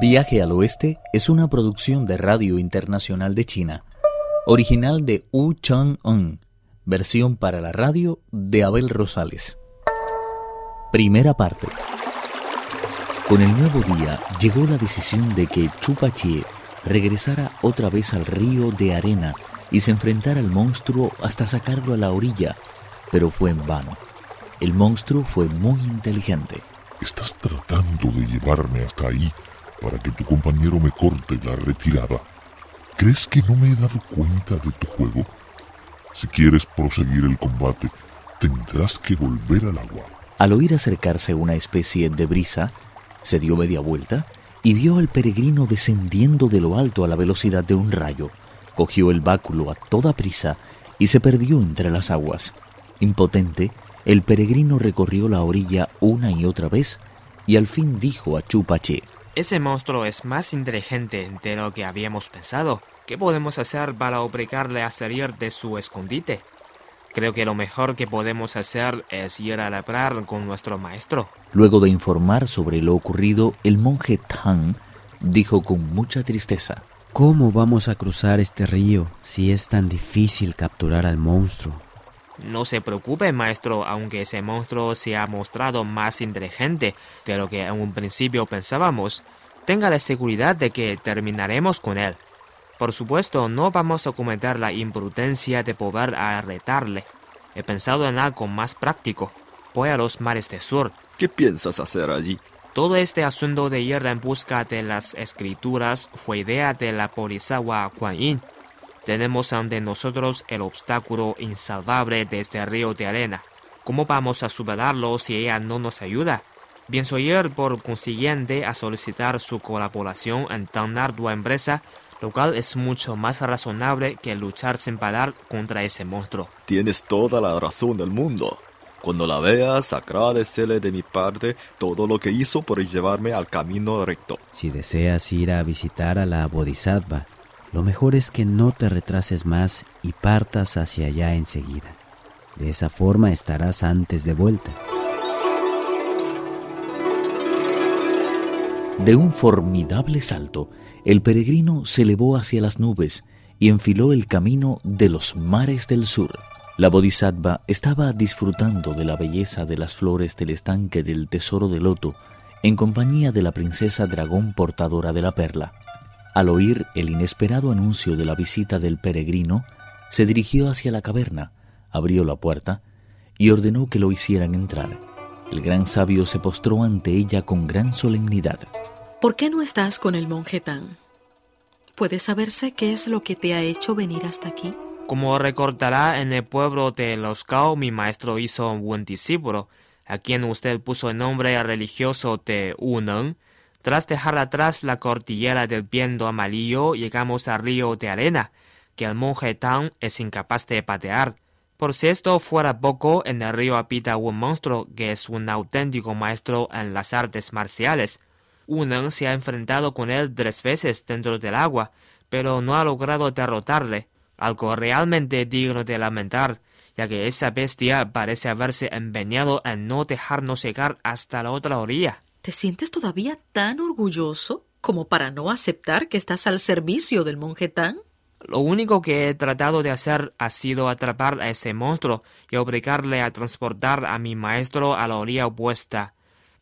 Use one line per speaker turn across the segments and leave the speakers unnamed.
Viaje al Oeste es una producción de Radio Internacional de China, original de Wu Chang-un, versión para la radio de Abel Rosales. Primera parte. Con el nuevo día llegó la decisión de que Chupachie regresara otra vez al río de arena y se enfrentara al monstruo hasta sacarlo a la orilla, pero fue en vano. El monstruo fue muy inteligente.
Estás tratando de llevarme hasta ahí para que tu compañero me corte la retirada. ¿Crees que no me he dado cuenta de tu juego? Si quieres proseguir el combate, tendrás que volver al agua.
Al oír acercarse una especie de brisa, se dio media vuelta y vio al peregrino descendiendo de lo alto a la velocidad de un rayo. Cogió el báculo a toda prisa y se perdió entre las aguas. Impotente, el peregrino recorrió la orilla una y otra vez y al fin dijo a Chupache,
Ese monstruo es más inteligente de lo que habíamos pensado. ¿Qué podemos hacer para obligarle a salir de su escondite? Creo que lo mejor que podemos hacer es ir a labrar con nuestro maestro.
Luego de informar sobre lo ocurrido, el monje Tang dijo con mucha tristeza,
¿Cómo vamos a cruzar este río si es tan difícil capturar al monstruo?
No se preocupe, maestro, aunque ese monstruo se ha mostrado más inteligente de lo que en un principio pensábamos. Tenga la seguridad de que terminaremos con él. Por supuesto, no vamos a cometer la imprudencia de poder arretarle. He pensado en algo más práctico. Voy a los mares del sur.
¿Qué piensas hacer allí?
Todo este asunto de ir en busca de las escrituras fue idea de la Polisawa Kuan Yin. Tenemos ante nosotros el obstáculo insalvable de este río de arena. ¿Cómo vamos a superarlo si ella no nos ayuda? Pienso ir por consiguiente a solicitar su colaboración en tan ardua empresa, lo cual es mucho más razonable que luchar sin parar contra ese monstruo.
Tienes toda la razón del mundo. Cuando la veas, agradecele de mi parte todo lo que hizo por llevarme al camino recto.
Si deseas ir a visitar a la Bodhisattva, lo mejor es que no te retrases más y partas hacia allá enseguida. De esa forma estarás antes de vuelta.
De un formidable salto, el peregrino se elevó hacia las nubes y enfiló el camino de los mares del sur. La Bodhisattva estaba disfrutando de la belleza de las flores del estanque del tesoro de loto en compañía de la princesa dragón portadora de la perla. Al oír el inesperado anuncio de la visita del peregrino, se dirigió hacia la caverna, abrió la puerta y ordenó que lo hicieran entrar. El gran sabio se postró ante ella con gran solemnidad.
¿Por qué no estás con el monje Tan? ¿Puede saberse qué es lo que te ha hecho venir hasta aquí?
Como recordará, en el pueblo de Los Cao mi maestro hizo un buen discípulo, a quien usted puso el nombre religioso de Uneng. Tras dejar atrás la cordillera del viento amarillo, llegamos al río de arena, que el monje Tang es incapaz de patear. Por si esto fuera poco, en el río habita un monstruo que es un auténtico maestro en las artes marciales. Uneng se ha enfrentado con él tres veces dentro del agua, pero no ha logrado derrotarle, algo realmente digno de lamentar, ya que esa bestia parece haberse empeñado en no dejarnos llegar hasta la otra orilla.
¿Te sientes todavía tan orgulloso como para no aceptar que estás al servicio del monje Tan?
Lo único que he tratado de hacer ha sido atrapar a ese monstruo y obligarle a transportar a mi maestro a la orilla opuesta.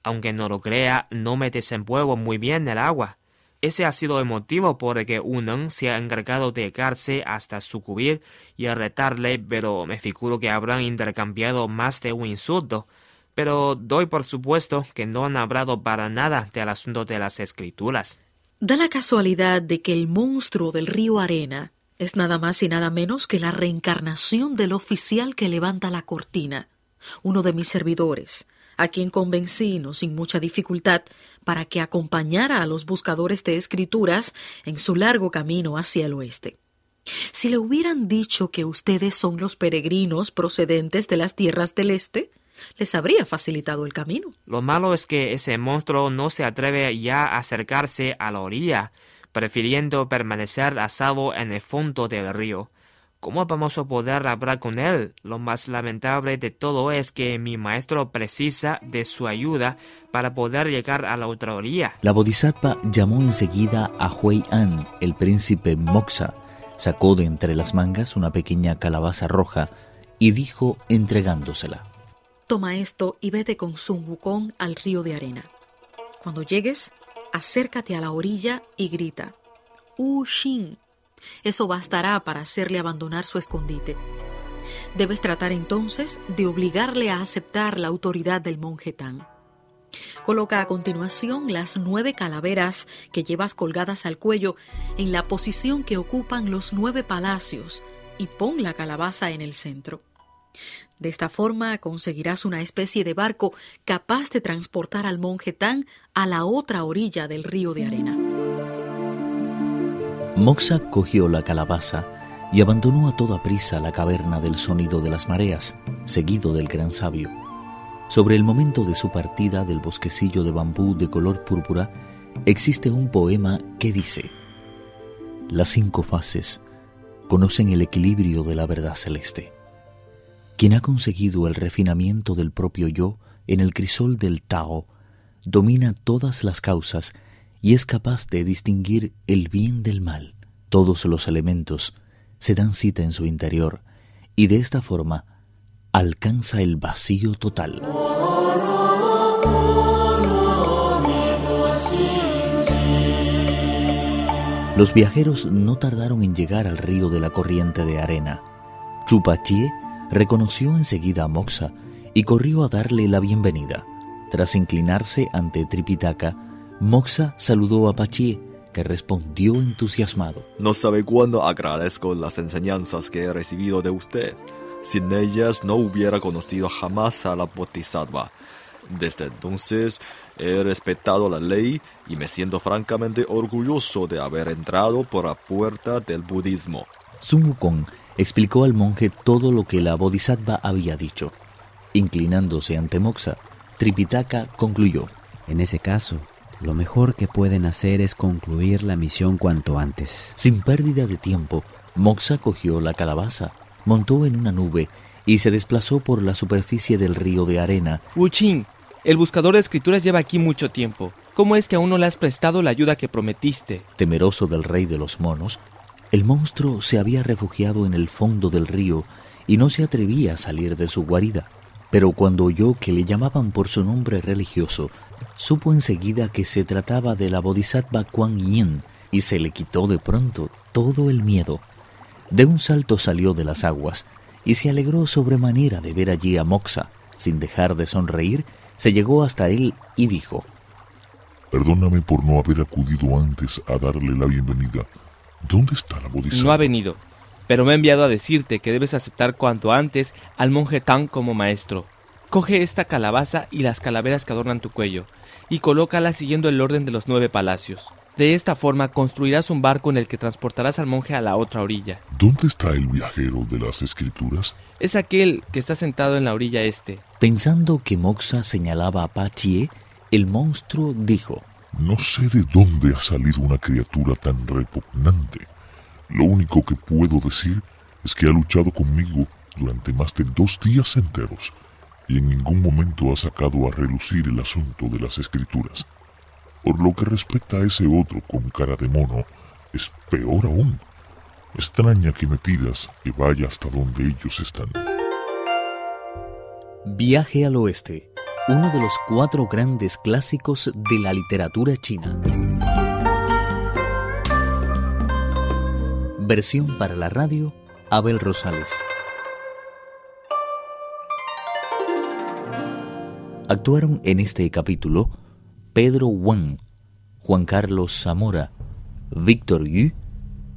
Aunque no lo crea, no me desenvuelvo muy bien en el agua. Ese ha sido el motivo por el que Uneng se ha encargado de llegarse hasta su cubrir y retarle, pero me figuro que habrán intercambiado más de un insulto. Pero doy por supuesto que no han hablado para nada del asunto de las escrituras.
Da la casualidad de que el monstruo del río Arena es nada más y nada menos que la reencarnación del oficial que levanta la cortina, uno de mis servidores, a quien convencí, no sin mucha dificultad, para que acompañara a los buscadores de escrituras en su largo camino hacia el oeste. Si le hubieran dicho que ustedes son los peregrinos procedentes de las tierras del este, les habría facilitado el camino.
Lo malo es que ese monstruo no se atreve ya a acercarse a la orilla, prefiriendo permanecer a salvo en el fondo del río. ¿Cómo vamos a poder hablar con él? Lo más lamentable de todo es que mi maestro precisa de su ayuda para poder llegar a la otra orilla.
La bodhisattva llamó enseguida a Hui An, el príncipe Moxa, sacó de entre las mangas una pequeña calabaza roja y dijo entregándosela.
Toma esto y vete con Sun Wukong al río de arena. Cuando llegues, acércate a la orilla y grita, Wu Xin. Eso bastará para hacerle abandonar su escondite. Debes tratar entonces de obligarle a aceptar la autoridad del monje Tan. Coloca a continuación las nueve calaveras que llevas colgadas al cuello en la posición que ocupan los nueve palacios y pon la calabaza en el centro. De esta forma conseguirás una especie de barco capaz de transportar al monje Tan a la otra orilla del río de arena.
Moxa cogió la calabaza y abandonó a toda prisa la caverna del sonido de las mareas, seguido del gran sabio. Sobre el momento de su partida del bosquecillo de bambú de color púrpura, existe un poema que dice, Las cinco fases conocen el equilibrio de la verdad celeste. Quien ha conseguido el refinamiento del propio yo en el crisol del Tao, domina todas las causas y es capaz de distinguir el bien del mal. Todos los elementos se dan cita en su interior y de esta forma alcanza el vacío total. Los viajeros no tardaron en llegar al río de la corriente de arena. Chupachie reconoció enseguida a Moxa y corrió a darle la bienvenida. Tras inclinarse ante Tripitaka, Moxa saludó a Pachie, que respondió entusiasmado.
No sabe cuándo agradezco las enseñanzas que he recibido de usted. Sin ellas no hubiera conocido jamás a la Bodhisattva. Desde entonces he respetado la ley y me siento francamente orgulloso de haber entrado por la puerta del budismo.
Sun Wukong explicó al monje todo lo que la Bodhisattva había dicho. Inclinándose ante Moxa, Tripitaka concluyó.
En ese caso, lo mejor que pueden hacer es concluir la misión cuanto antes.
Sin pérdida de tiempo, Moxa cogió la calabaza, montó en una nube y se desplazó por la superficie del río de arena.
Wuching, el buscador de escrituras lleva aquí mucho tiempo. ¿Cómo es que aún no le has prestado la ayuda que prometiste?
Temeroso del rey de los monos, el monstruo se había refugiado en el fondo del río y no se atrevía a salir de su guarida. Pero cuando oyó que le llamaban por su nombre religioso, supo enseguida que se trataba de la bodhisattva Kuan Yin y se le quitó de pronto todo el miedo. De un salto salió de las aguas y se alegró sobremanera de ver allí a Moxa. Sin dejar de sonreír, se llegó hasta él y dijo,
Perdóname por no haber acudido antes a darle la bienvenida. ¿Dónde está la bodhisattva?
No ha venido, pero me ha enviado a decirte que debes aceptar cuanto antes al monje Tang como maestro. Coge esta calabaza y las calaveras que adornan tu cuello, y colócalas siguiendo el orden de los nueve palacios. De esta forma construirás un barco en el que transportarás al monje a la otra orilla.
¿Dónde está el viajero de las escrituras?
Es aquel que está sentado en la orilla este.
Pensando que Moxa señalaba a Pachie, el monstruo dijo,
No sé de dónde ha salido una criatura tan repugnante. Lo único que puedo decir es que ha luchado conmigo durante más de dos días enteros y en ningún momento ha sacado a relucir el asunto de las escrituras. Por lo que respecta a ese otro con cara de mono, es peor aún. Extraña que me pidas que vaya hasta donde ellos están.
Viaje al Oeste, uno de los cuatro grandes clásicos de la literatura china. Versión para la radio, Abel Rosales. Actuaron en este capítulo Pedro Wang, Juan Carlos Zamora, Víctor Yu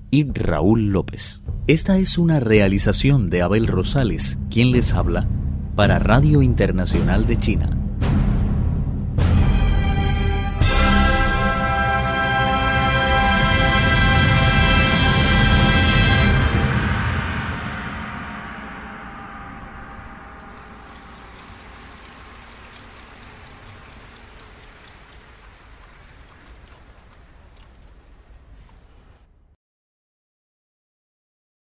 y Raúl López. Esta es una realización de Abel Rosales, quien les habla para Radio Internacional de China.